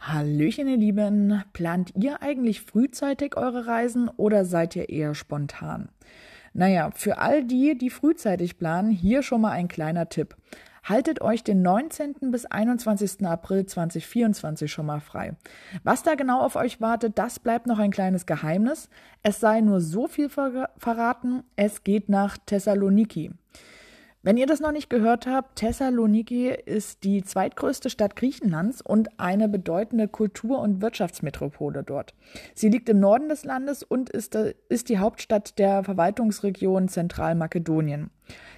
Hallöchen, ihr Lieben. Plant ihr eigentlich frühzeitig eure Reisen oder seid ihr eher spontan? Naja, für all die, die frühzeitig planen, hier schon mal ein kleiner Tipp. Haltet euch den 19. bis 21. April 2024 schon mal frei. Was da genau auf euch wartet, das bleibt noch ein kleines Geheimnis. Es sei nur so viel ver verraten, es geht nach Thessaloniki. Wenn ihr das noch nicht gehört habt, Thessaloniki ist die zweitgrößte Stadt Griechenlands und eine bedeutende Kultur- und Wirtschaftsmetropole dort. Sie liegt im Norden des Landes und ist, die Hauptstadt der Verwaltungsregion Zentralmakedonien.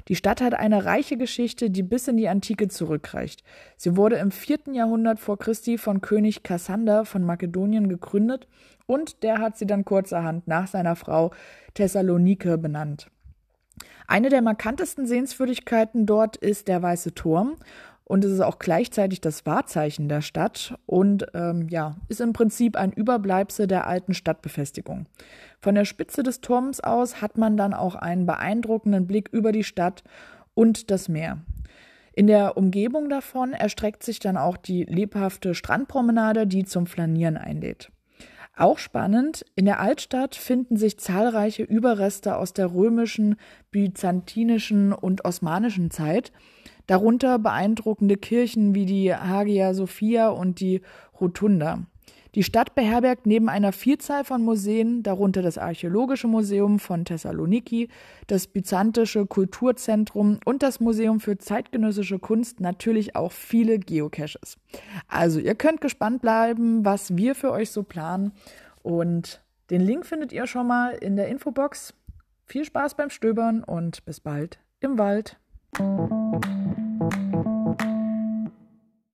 Die Stadt hat eine reiche Geschichte, die bis in die Antike zurückreicht. Sie wurde im vierten Jahrhundert vor Christi von König Kassander von Makedonien gegründet und der hat sie dann kurzerhand nach seiner Frau Thessalonike benannt. Eine der markantesten Sehenswürdigkeiten dort ist der Weiße Turm. Und es ist auch gleichzeitig das Wahrzeichen der Stadt und ähm, ja, ist im Prinzip ein Überbleibsel der alten Stadtbefestigung. Von der Spitze des Turms aus hat man dann auch einen beeindruckenden Blick über die Stadt und das Meer. In der Umgebung davon erstreckt sich dann auch die lebhafte Strandpromenade, die zum Flanieren einlädt. Auch spannend, in der Altstadt finden sich zahlreiche Überreste aus der römischen, byzantinischen und osmanischen Zeit, darunter beeindruckende Kirchen wie die Hagia Sophia und die Rotunda. Die Stadt beherbergt neben einer Vielzahl von Museen, darunter das Archäologische Museum von Thessaloniki, das Byzantische Kulturzentrum und das Museum für zeitgenössische Kunst, natürlich auch viele Geocaches. Also ihr könnt gespannt bleiben, was wir für euch so planen und den Link findet ihr schon mal in der Infobox. Viel Spaß beim Stöbern und bis bald im Wald.